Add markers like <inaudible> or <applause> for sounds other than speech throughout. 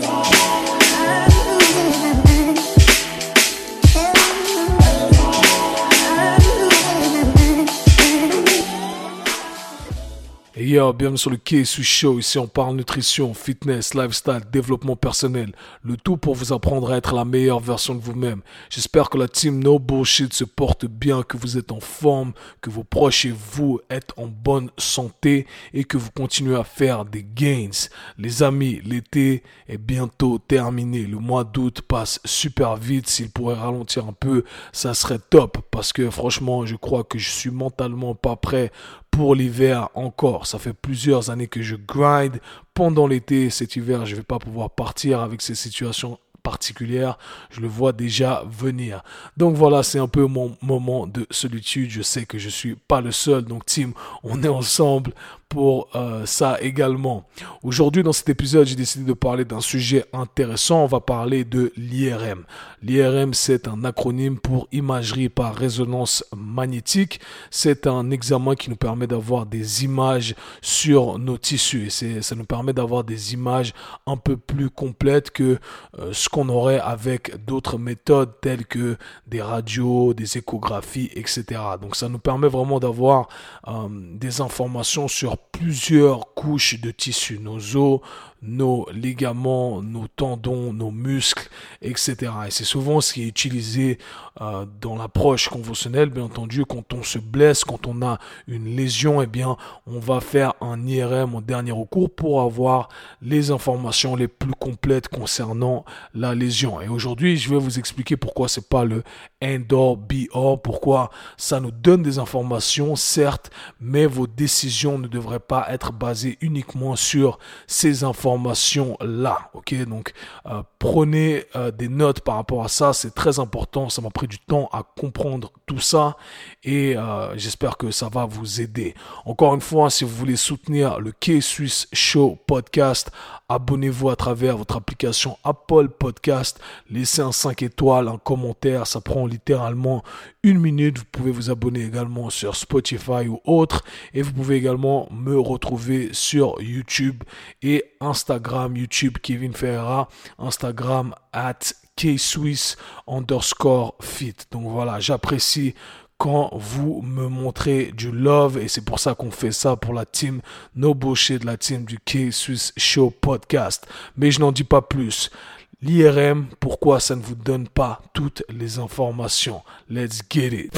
today. Bienvenue sur le KSU Show. Ici, on parle nutrition, fitness, lifestyle, développement personnel. Le tout pour vous apprendre à être la meilleure version de vous-même. J'espère que la team No Bullshit se porte bien, que vous êtes en forme, que vos proches et vous êtes en bonne santé et que vous continuez à faire des gains. Les amis, l'été est bientôt terminé. Le mois d'août passe super vite. S'il pourrait ralentir un peu, ça serait top parce que franchement, je crois que je suis mentalement pas prêt l'hiver encore. Ça fait plusieurs années que je grind pendant l'été. Cet hiver, je vais pas pouvoir partir avec ces situations particulières. Je le vois déjà venir. Donc voilà, c'est un peu mon moment de solitude. Je sais que je suis pas le seul. Donc team, on est ensemble pour euh, ça également. Aujourd'hui, dans cet épisode, j'ai décidé de parler d'un sujet intéressant. On va parler de l'IRM. L'IRM, c'est un acronyme pour imagerie par résonance magnétique. C'est un examen qui nous permet d'avoir des images sur nos tissus. Et ça nous permet d'avoir des images un peu plus complètes que euh, ce qu'on aurait avec d'autres méthodes telles que des radios, des échographies, etc. Donc ça nous permet vraiment d'avoir euh, des informations sur plusieurs couches de tissu, nos os, nos ligaments, nos tendons, nos muscles, etc. Et c'est souvent ce qui est utilisé euh, dans l'approche conventionnelle, bien entendu, quand on se blesse, quand on a une lésion, eh bien, on va faire un IRM en dernier recours pour avoir les informations les plus complètes concernant la lésion. Et aujourd'hui, je vais vous expliquer pourquoi c'est pas le end be all, pourquoi ça nous donne des informations, certes, mais vos décisions ne devraient pas être basées uniquement sur ces informations là. Ok, donc euh, prenez euh, des notes par rapport à ça, c'est très important. Ça m'a pris du temps à comprendre tout ça et euh, j'espère que ça va vous aider. Encore une fois, si vous voulez soutenir le K-Swiss Show podcast, abonnez-vous à travers votre application Apple Podcast, laissez un 5 étoiles, un commentaire, ça prend littéralement minute. Vous pouvez vous abonner également sur Spotify ou autre et vous pouvez également me retrouver sur YouTube et Instagram, YouTube Kevin Ferreira, Instagram at K-Swiss underscore fit. Donc voilà, j'apprécie quand vous me montrez du love et c'est pour ça qu'on fait ça pour la team No Bullshit, la team du K-Swiss Show Podcast. Mais je n'en dis pas plus. L'IRM, pourquoi ça ne vous donne pas toutes les informations? Let's get it.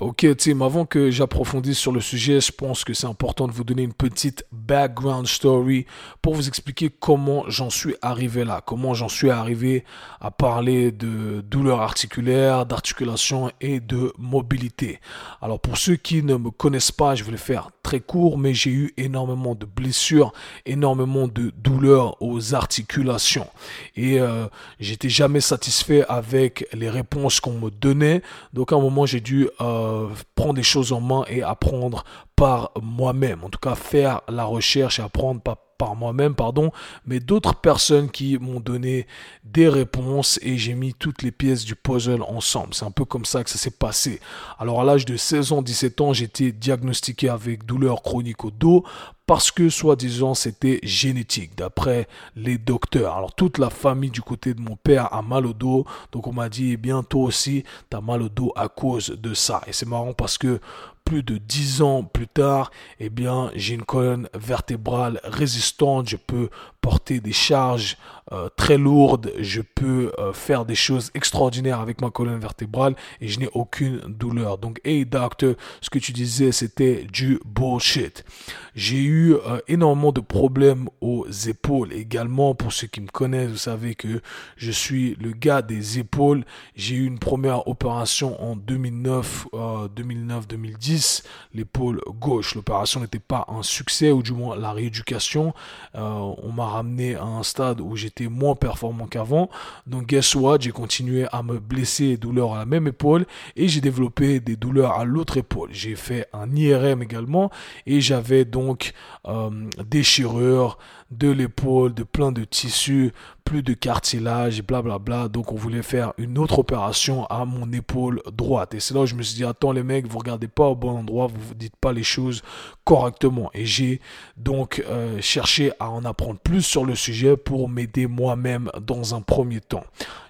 Ok team, avant que j'approfondisse sur le sujet, je pense que c'est important de vous donner une petite background story pour vous expliquer comment j'en suis arrivé là, comment j'en suis arrivé à parler de douleurs articulaires, d'articulation et de mobilité. Alors pour ceux qui ne me connaissent pas, je vais le faire court, mais j'ai eu énormément de blessures, énormément de douleurs aux articulations et euh, j'étais jamais satisfait avec les réponses qu'on me donnait. Donc à un moment j'ai dû euh, prendre des choses en main et apprendre par moi-même. En tout cas faire la recherche et apprendre par par moi-même, pardon, mais d'autres personnes qui m'ont donné des réponses et j'ai mis toutes les pièces du puzzle ensemble. C'est un peu comme ça que ça s'est passé. Alors à l'âge de 16 ans, 17 ans, j'étais diagnostiqué avec douleur chronique au dos parce que soi-disant c'était génétique d'après les docteurs. Alors toute la famille du côté de mon père a mal au dos, donc on m'a dit eh bien toi aussi tu as mal au dos à cause de ça. Et c'est marrant parce que plus de 10 ans plus tard, eh bien, j'ai une colonne vertébrale résistante, je peux porter des charges euh, très lourdes, je peux euh, faire des choses extraordinaires avec ma colonne vertébrale et je n'ai aucune douleur. Donc, hey docteur, ce que tu disais, c'était du bullshit. J'ai eu euh, énormément de problèmes aux épaules également. Pour ceux qui me connaissent, vous savez que je suis le gars des épaules. J'ai eu une première opération en 2009, 2009-2010, l'épaule gauche. L'opération n'était pas un succès, ou du moins la rééducation. on m'a à un stade où j'étais moins performant qu'avant. Donc, guess what? J'ai continué à me blesser douleurs à la même épaule et j'ai développé des douleurs à l'autre épaule. J'ai fait un IRM également et j'avais donc euh, déchirure de l'épaule, de plein de tissus, plus de cartilage, blablabla. Bla bla. Donc on voulait faire une autre opération à mon épaule droite. Et c'est là où je me suis dit, attends les mecs, vous regardez pas au bon endroit, vous ne dites pas les choses correctement. Et j'ai donc euh, cherché à en apprendre plus sur le sujet pour m'aider moi-même dans un premier temps.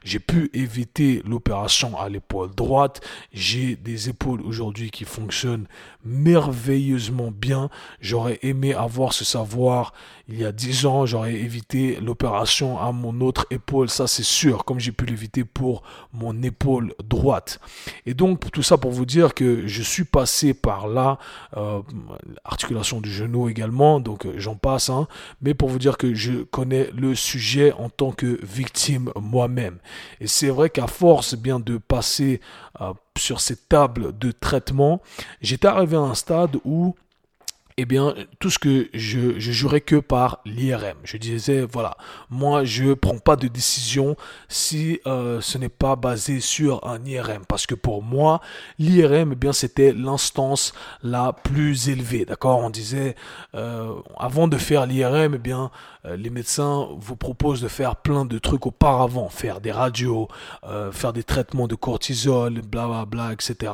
J'ai pu éviter l'opération à l'épaule droite. J'ai des épaules aujourd'hui qui fonctionnent merveilleusement bien. J'aurais aimé avoir ce savoir il y a 10 ans. J'aurais évité l'opération à mon autre épaule. Ça, c'est sûr, comme j'ai pu l'éviter pour mon épaule droite. Et donc, tout ça pour vous dire que je suis passé par là. Euh, articulation du genou également. Donc, euh, j'en passe. Hein, mais pour vous dire que je connais le sujet en tant que victime moi-même. Et c'est vrai qu'à force bien de passer euh, sur ces tables de traitement, j'étais arrivé à un stade où eh bien, tout ce que je, je que par l'IRM. Je disais, voilà, moi, je prends pas de décision si euh, ce n'est pas basé sur un IRM. Parce que pour moi, l'IRM, eh bien, c'était l'instance la plus élevée. D'accord? On disait, euh, avant de faire l'IRM, eh bien, les médecins vous proposent de faire plein de trucs auparavant. Faire des radios, faire des traitements de cortisol, blablabla, bla, bla, etc.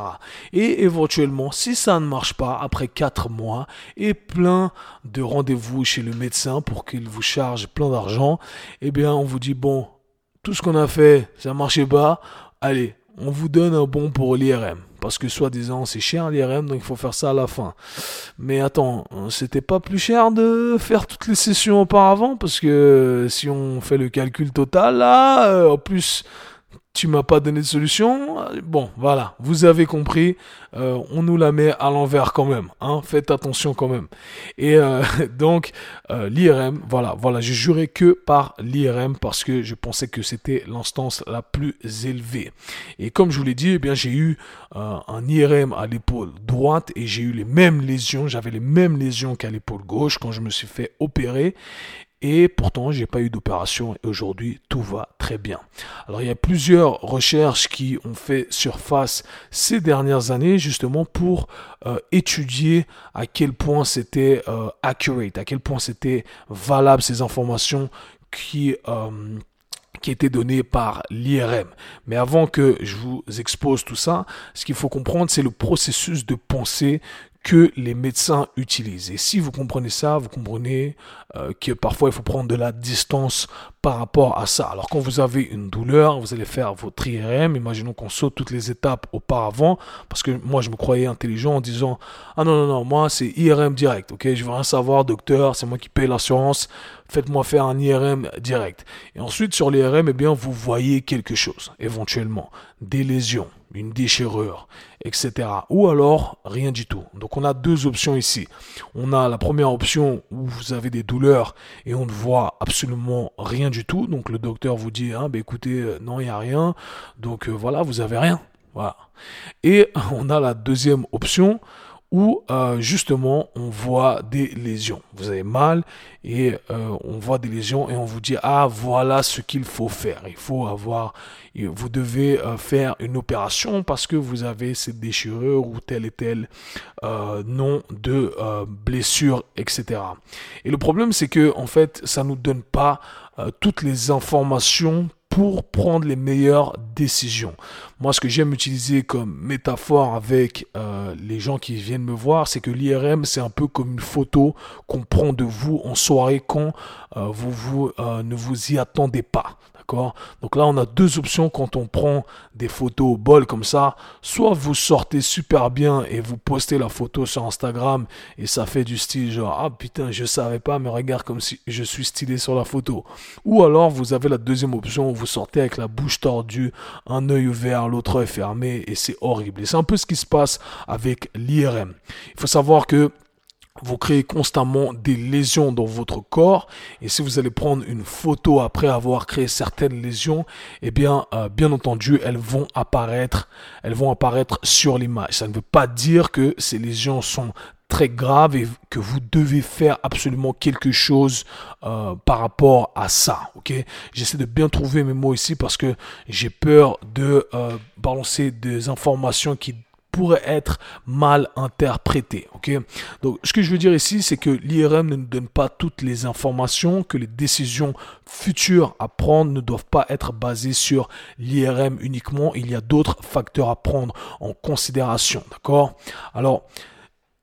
Et éventuellement, si ça ne marche pas, après 4 mois, et plein de rendez-vous chez le médecin pour qu'il vous charge plein d'argent, eh bien on vous dit bon, tout ce qu'on a fait, ça marchait pas, allez, on vous donne un bon pour l'IRM. Parce que soi-disant c'est cher l'IRM, donc il faut faire ça à la fin. Mais attends, c'était pas plus cher de faire toutes les sessions auparavant? Parce que si on fait le calcul total, là, euh, en plus tu m'as pas donné de solution. Bon, voilà, vous avez compris. Euh, on nous la met à l'envers quand même. Hein, faites attention quand même. Et euh, <laughs> donc euh, l'IRM, voilà, voilà, je jurais que par l'IRM parce que je pensais que c'était l'instance la plus élevée. Et comme je vous l'ai dit, eh bien j'ai eu un IRM à l'épaule droite et j'ai eu les mêmes lésions. J'avais les mêmes lésions qu'à l'épaule gauche quand je me suis fait opérer. Et pourtant, j'ai pas eu d'opération et aujourd'hui, tout va très bien. Alors, il y a plusieurs recherches qui ont fait surface ces dernières années, justement pour euh, étudier à quel point c'était euh, accurate, à quel point c'était valable ces informations qui euh, qui étaient données par l'IRM. Mais avant que je vous expose tout ça, ce qu'il faut comprendre, c'est le processus de pensée que les médecins utilisent. Et si vous comprenez ça, vous comprenez euh, que parfois il faut prendre de la distance par rapport à ça. Alors quand vous avez une douleur, vous allez faire votre IRM. Imaginons qu'on saute toutes les étapes auparavant, parce que moi je me croyais intelligent en disant ah non non non moi c'est IRM direct. Ok, je veux rien savoir docteur, c'est moi qui paye l'assurance. Faites-moi faire un IRM direct. Et ensuite sur l'IRM, eh bien vous voyez quelque chose éventuellement, des lésions une déchirure, etc. Ou alors rien du tout. Donc on a deux options ici. On a la première option où vous avez des douleurs et on ne voit absolument rien du tout. Donc le docteur vous dit, ah, bah, écoutez, euh, non, il n'y a rien. Donc euh, voilà, vous avez rien. Voilà. Et <laughs> on a la deuxième option euh, justement on voit des lésions. Vous avez mal et euh, on voit des lésions et on vous dit ah voilà ce qu'il faut faire. Il faut avoir, vous devez euh, faire une opération parce que vous avez cette déchirure ou tel et tel nom de blessure, etc. Et le problème c'est que en fait ça nous donne pas toutes les informations pour prendre les meilleures décisions. Moi, ce que j'aime utiliser comme métaphore avec euh, les gens qui viennent me voir, c'est que l'IRM, c'est un peu comme une photo qu'on prend de vous en soirée quand euh, vous, vous euh, ne vous y attendez pas. Donc là, on a deux options quand on prend des photos bol comme ça. Soit vous sortez super bien et vous postez la photo sur Instagram et ça fait du style genre ah putain je savais pas mais regarde comme si je suis stylé sur la photo. Ou alors vous avez la deuxième option où vous sortez avec la bouche tordue, un œil ouvert, l'autre œil fermé et c'est horrible. Et c'est un peu ce qui se passe avec l'IRM. Il faut savoir que vous créez constamment des lésions dans votre corps et si vous allez prendre une photo après avoir créé certaines lésions, eh bien, euh, bien entendu, elles vont apparaître, elles vont apparaître sur l'image. Ça ne veut pas dire que ces lésions sont très graves et que vous devez faire absolument quelque chose euh, par rapport à ça. Ok, j'essaie de bien trouver mes mots ici parce que j'ai peur de euh, balancer des informations qui pourrait être mal interprété. Ok, donc ce que je veux dire ici, c'est que l'IRM ne nous donne pas toutes les informations, que les décisions futures à prendre ne doivent pas être basées sur l'IRM uniquement. Il y a d'autres facteurs à prendre en considération. D'accord? Alors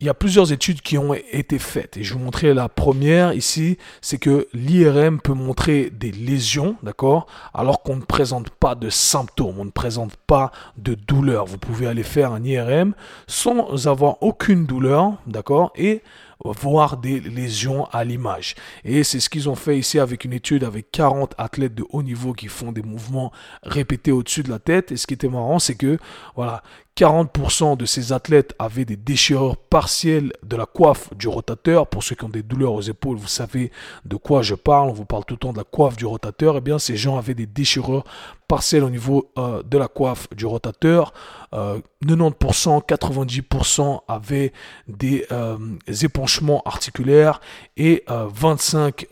il y a plusieurs études qui ont été faites et je vous montrer la première ici, c'est que l'IRM peut montrer des lésions, d'accord, alors qu'on ne présente pas de symptômes, on ne présente pas de douleur. Vous pouvez aller faire un IRM sans avoir aucune douleur, d'accord, et voir des lésions à l'image. Et c'est ce qu'ils ont fait ici avec une étude avec 40 athlètes de haut niveau qui font des mouvements répétés au-dessus de la tête. Et ce qui était marrant, c'est que, voilà, 40% de ces athlètes avaient des déchirures partielles de la coiffe du rotateur. Pour ceux qui ont des douleurs aux épaules, vous savez de quoi je parle. On vous parle tout le temps de la coiffe du rotateur. Eh bien, ces gens avaient des déchirures partielles au niveau euh, de la coiffe du rotateur. 90%, euh, 90% avaient des euh, épanchements articulaires et 25%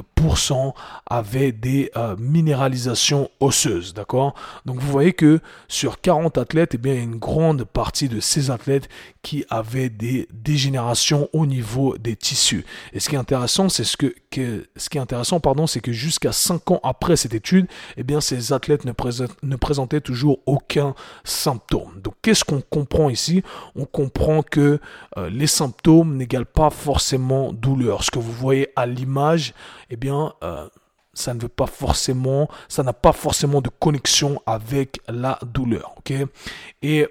avaient des minéralisations osseuses. D'accord? Donc vous voyez que sur 40 athlètes, eh bien, une grande partie de ces athlètes qui avaient des dégénérations au niveau des tissus. Et ce qui est intéressant, c'est ce que, ce qui est intéressant, pardon, c'est que jusqu'à 5 ans après cette étude, eh bien, ces athlètes ne, ne présentaient toujours aucun symptôme. Donc, qu'est-ce qu'on comprend ici? On comprend que euh, les symptômes n'égalent pas forcément douleur. Ce que vous voyez à l'image, eh bien, euh, ça ne veut pas forcément, ça n'a pas forcément de connexion avec la douleur, ok? Et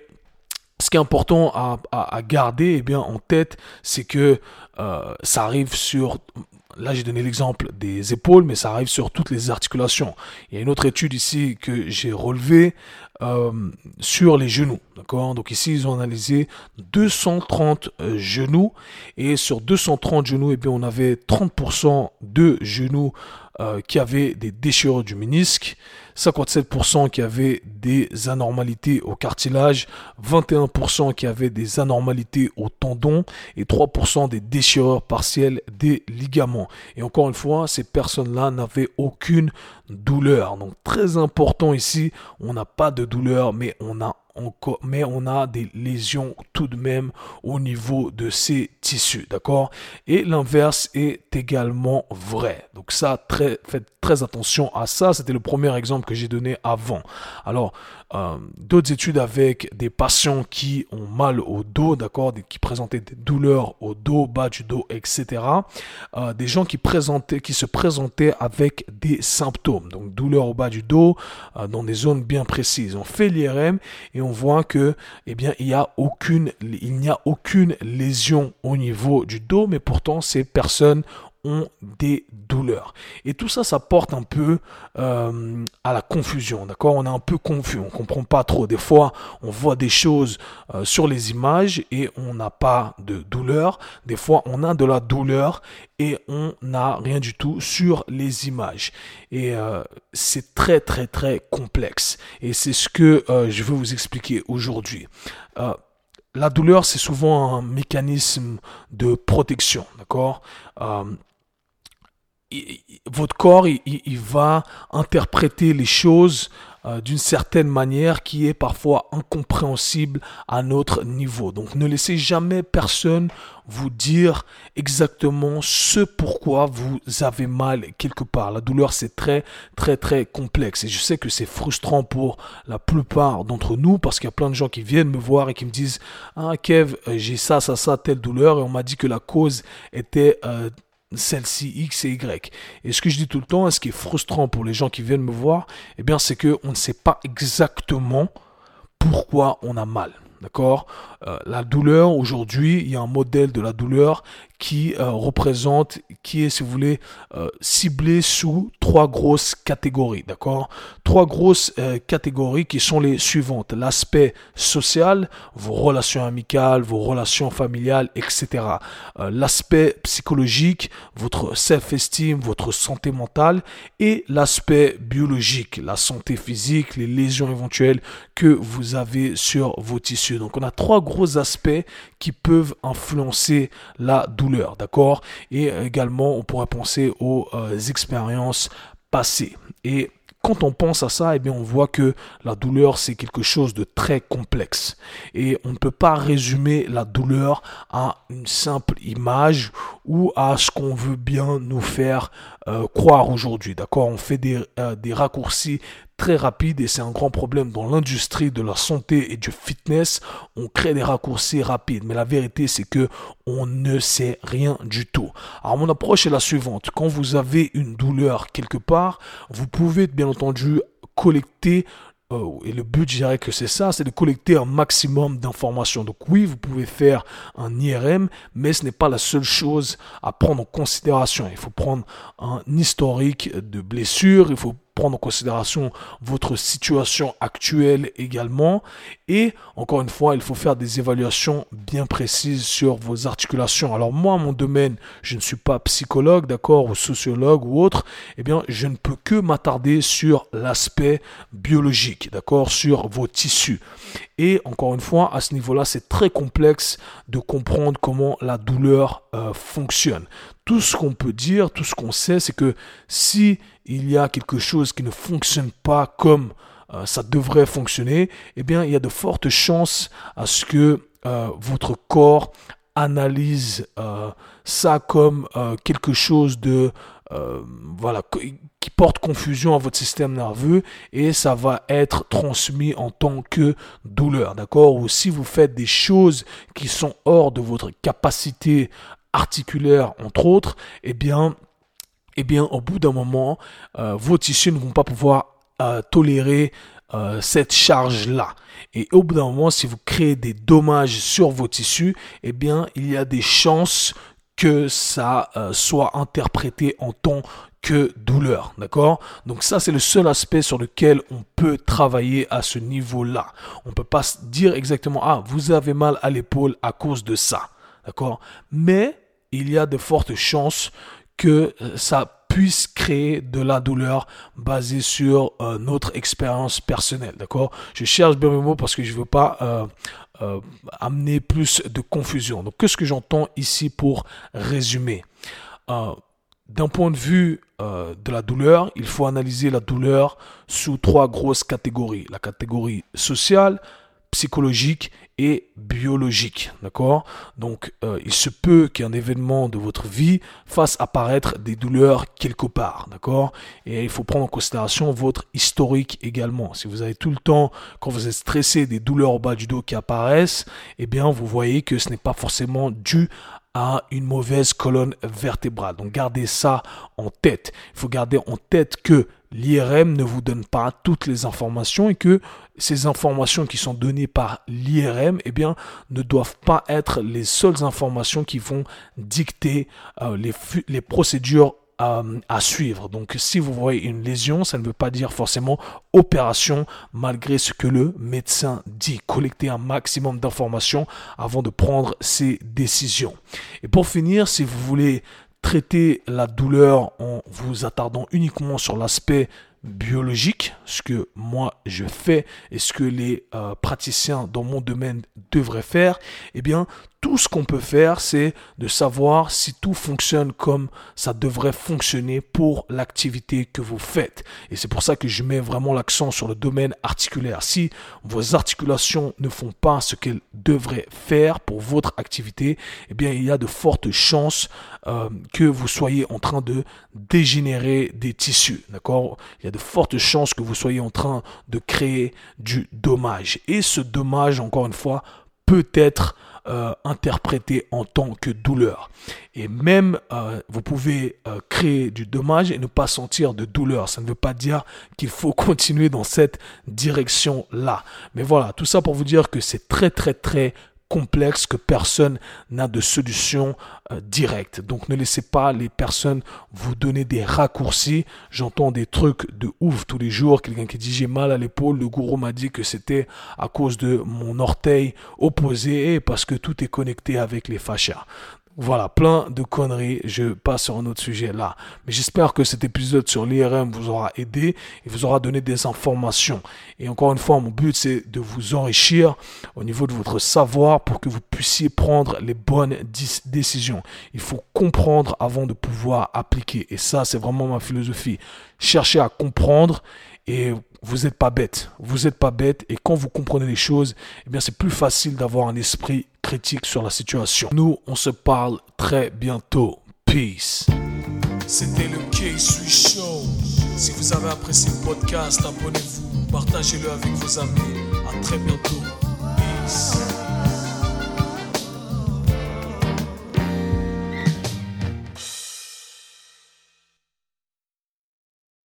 ce qui est important à, garder eh bien, en tête, c'est que euh, ça arrive sur... Là, j'ai donné l'exemple des épaules, mais ça arrive sur toutes les articulations. Il y a une autre étude ici que j'ai relevée euh, sur les genoux. D'accord? Donc ici, ils ont analysé 230 euh, genoux. Et sur 230 genoux, eh bien, on avait 30% de genoux euh, qui avaient des déchirures du ménisque, 57% qui avaient des anormalités au cartilage, 21% qui avaient des anormalités au tendon et 3% des déchirures partielles des ligaments. Et encore une fois, ces personnes-là n'avaient aucune douleur. Donc très important ici, on n'a pas de douleur, mais on a mais on a des lésions tout de même au niveau de ces tissus, d'accord? Et l'inverse est également vrai. Donc ça, très, faites très attention à ça. C'était le premier exemple que j'ai donné avant. Alors, euh, d'autres études avec des patients qui ont mal au dos, d'accord, qui présentaient des douleurs au dos, bas du dos, etc. Euh, des gens qui présentaient, qui se présentaient avec des symptômes, donc douleurs au bas du dos, euh, dans des zones bien précises. On fait l'IRM et on voit que, eh bien, il y a aucune, il n'y a aucune lésion au niveau du dos, mais pourtant ces personnes ont des douleurs. Et tout ça, ça porte un peu euh, à la confusion, d'accord? On est un peu confus, on comprend pas trop. Des fois, on voit des choses euh, sur les images et on n'a pas de douleur. Des fois, on a de la douleur et on n'a rien du tout sur les images. Et euh, c'est très, très, très complexe. Et c'est ce que je veux vous expliquer aujourd'hui la douleur, c'est souvent un mécanisme de protection, d'accord? Votre corps, il, va interpréter les choses euh, d'une certaine manière qui est parfois incompréhensible à notre niveau. Donc ne laissez jamais personne vous dire exactement ce pourquoi vous avez mal quelque part. La douleur, c'est très, très, très complexe. Et je sais que c'est frustrant pour la plupart d'entre nous parce qu'il y a plein de gens qui viennent me voir et qui me disent, ah Kev, euh, j'ai ça, ça, ça, telle douleur. Et on m'a dit que la cause était... Euh, celle-ci X et Y. Et ce que je dis tout le temps, ce qui est frustrant pour les gens qui viennent me voir, eh bien, c'est que on ne sait pas exactement pourquoi on a mal. D'accord? Euh, La douleur, aujourd'hui, il y a un modèle de la douleur qui euh, représente, qui est, si vous voulez, euh, ciblé sous trois grosses catégories. D'accord? Trois grosses catégories qui sont les suivantes. L'aspect social, vos relations amicales, vos relations familiales, etc. l'aspect psychologique, votre self-esteem, votre santé mentale. Et l'aspect biologique, la santé physique, les lésions éventuelles que vous avez sur vos tissus donc on a trois gros aspects qui peuvent influencer la douleur, d'accord? Et également, on pourrait penser aux euh, expériences passées. Et quand on pense à ça, eh bien, on voit que la douleur, c'est quelque chose de très complexe. Et on ne peut pas résumer la douleur à une simple image ou à ce qu'on veut bien nous faire euh, croire aujourd'hui. D'accord? On fait des, euh, des raccourcis très rapides et c'est un grand problème dans l'industrie de la santé et du fitness. On crée des raccourcis rapides, mais la vérité c'est que on ne sait rien du tout. Alors mon approche est la suivante. Quand vous avez une douleur quelque part, vous pouvez bien entendu collecter Oh, et le but, je dirais que c'est ça, c'est de collecter un maximum d'informations. Donc oui, vous pouvez faire un IRM, mais ce n'est pas la seule chose à prendre en considération. Il faut prendre un historique de blessures, il faut prendre en considération votre situation actuelle également. Et encore une fois, il faut faire des évaluations bien précises sur vos articulations. Alors moi, mon domaine, je ne suis pas psychologue, d'accord, ou sociologue ou autre. Eh bien, je ne peux que m'attarder sur l'aspect biologique, d'accord, sur vos tissus. Et encore une fois, à ce niveau-là, c'est très complexe de comprendre comment la douleur euh, fonctionne. Tout ce qu'on peut dire, tout ce qu'on sait, c'est que si il y a quelque chose qui ne fonctionne pas comme euh, ça devrait fonctionner, eh bien, il y a de fortes chances à ce que euh, votre corps analyse ça comme quelque chose de voilà qui porte confusion à votre système nerveux et ça va être transmis en tant que douleur, d'accord? Ou si vous faites des choses qui sont hors de votre capacité articulaire entre autres, eh bien eh bien, au bout d'un moment, euh, vos tissus ne vont pas pouvoir euh, tolérer euh, cette charge-là. Et au bout d'un moment, si vous créez des dommages sur vos tissus, eh bien, il y a des chances que ça soit interprété en tant que douleur, d'accord? Donc ça, c'est le seul aspect sur lequel on peut travailler à ce niveau-là. On ne peut pas dire exactement, ah, vous avez mal à l'épaule à cause de ça, d'accord? Mais il y a de fortes chances que euh, ça puisse créer de la douleur basée sur euh, notre expérience personnelle. D'accord? Je cherche bien mes mots parce que je ne veux pas euh, amener plus de confusion. Donc, qu'est-ce que j'entends ici pour résumer? D'un point de vue de la douleur, il faut analyser la douleur sous trois grosses catégories. La catégorie sociale, psychologique et biologique. D'accord? Donc, euh, il se peut qu'un événement de votre vie fasse apparaître des douleurs quelque part. D'accord? Et il faut prendre en considération votre historique également. Si vous avez tout le temps, quand vous êtes stressé, des douleurs au bas du dos qui apparaissent, eh bien, vous voyez que ce n'est pas forcément dû à une mauvaise colonne vertébrale. Donc, gardez ça en tête. Il faut garder en tête que l'IRM ne vous donne pas toutes les informations et que ces informations qui sont données par l'IRM eh bien, ne doivent pas être les seules informations qui vont dicter euh, les, procédures euh, à suivre. Donc si vous voyez une lésion, ça ne veut pas dire forcément opération malgré ce que le médecin dit. Collectez un maximum d'informations avant de prendre ses décisions. Et pour finir, si vous voulez traiter la douleur en vous attardant uniquement sur l'aspect biologique, ce que moi je fais et ce que les euh, praticiens dans mon domaine devraient faire, eh bien, tout ce qu'on peut faire, c'est de savoir si tout fonctionne comme ça devrait fonctionner pour l'activité que vous faites. Et c'est pour ça que je mets vraiment l'accent sur le domaine articulaire. Si vos articulations ne font pas ce qu'elles devraient faire pour votre activité, eh bien, il y a de fortes chances euh, que vous soyez en train de dégénérer des tissus. D'accord? Il y a de fortes chances que vous soyez en train de créer du dommage. Et ce dommage, encore une fois, peut être euh, interprété en tant que douleur. Et même, euh, vous pouvez euh, créer du dommage et ne pas sentir de douleur. Ça ne veut pas dire qu'il faut <laughs> continuer dans cette direction-là. Mais voilà, tout ça pour vous dire que c'est très, très, très complexe que personne n'a de solution euh, directe. Donc ne laissez pas les personnes vous donner des raccourcis. J'entends des trucs de ouf tous les jours. Quelqu'un qui dit j'ai mal à l'épaule. Le gourou m'a dit que c'était à cause de mon orteil opposé parce que tout est connecté avec les fascias. Voilà, plein de conneries. Je passe sur un autre sujet là. Mais j'espère que cet épisode sur l'IRM vous aura aidé et vous aura donné des informations. Et encore une fois, mon but c'est de vous enrichir au niveau de votre savoir pour que vous puissiez prendre les bonnes décisions. Il faut comprendre avant de pouvoir appliquer. Et ça, c'est vraiment ma philosophie. Cherchez à comprendre et vous n'êtes pas bête. Vous n'êtes pas bête et quand vous comprenez les choses, eh bien c'est plus facile d'avoir un esprit critique sur la situation. Nous, on se parle très bientôt. Peace. C'était le K-Sui Show. Si vous avez apprécié le podcast, abonnez-vous, partagez-le avec vos amis. À très bientôt.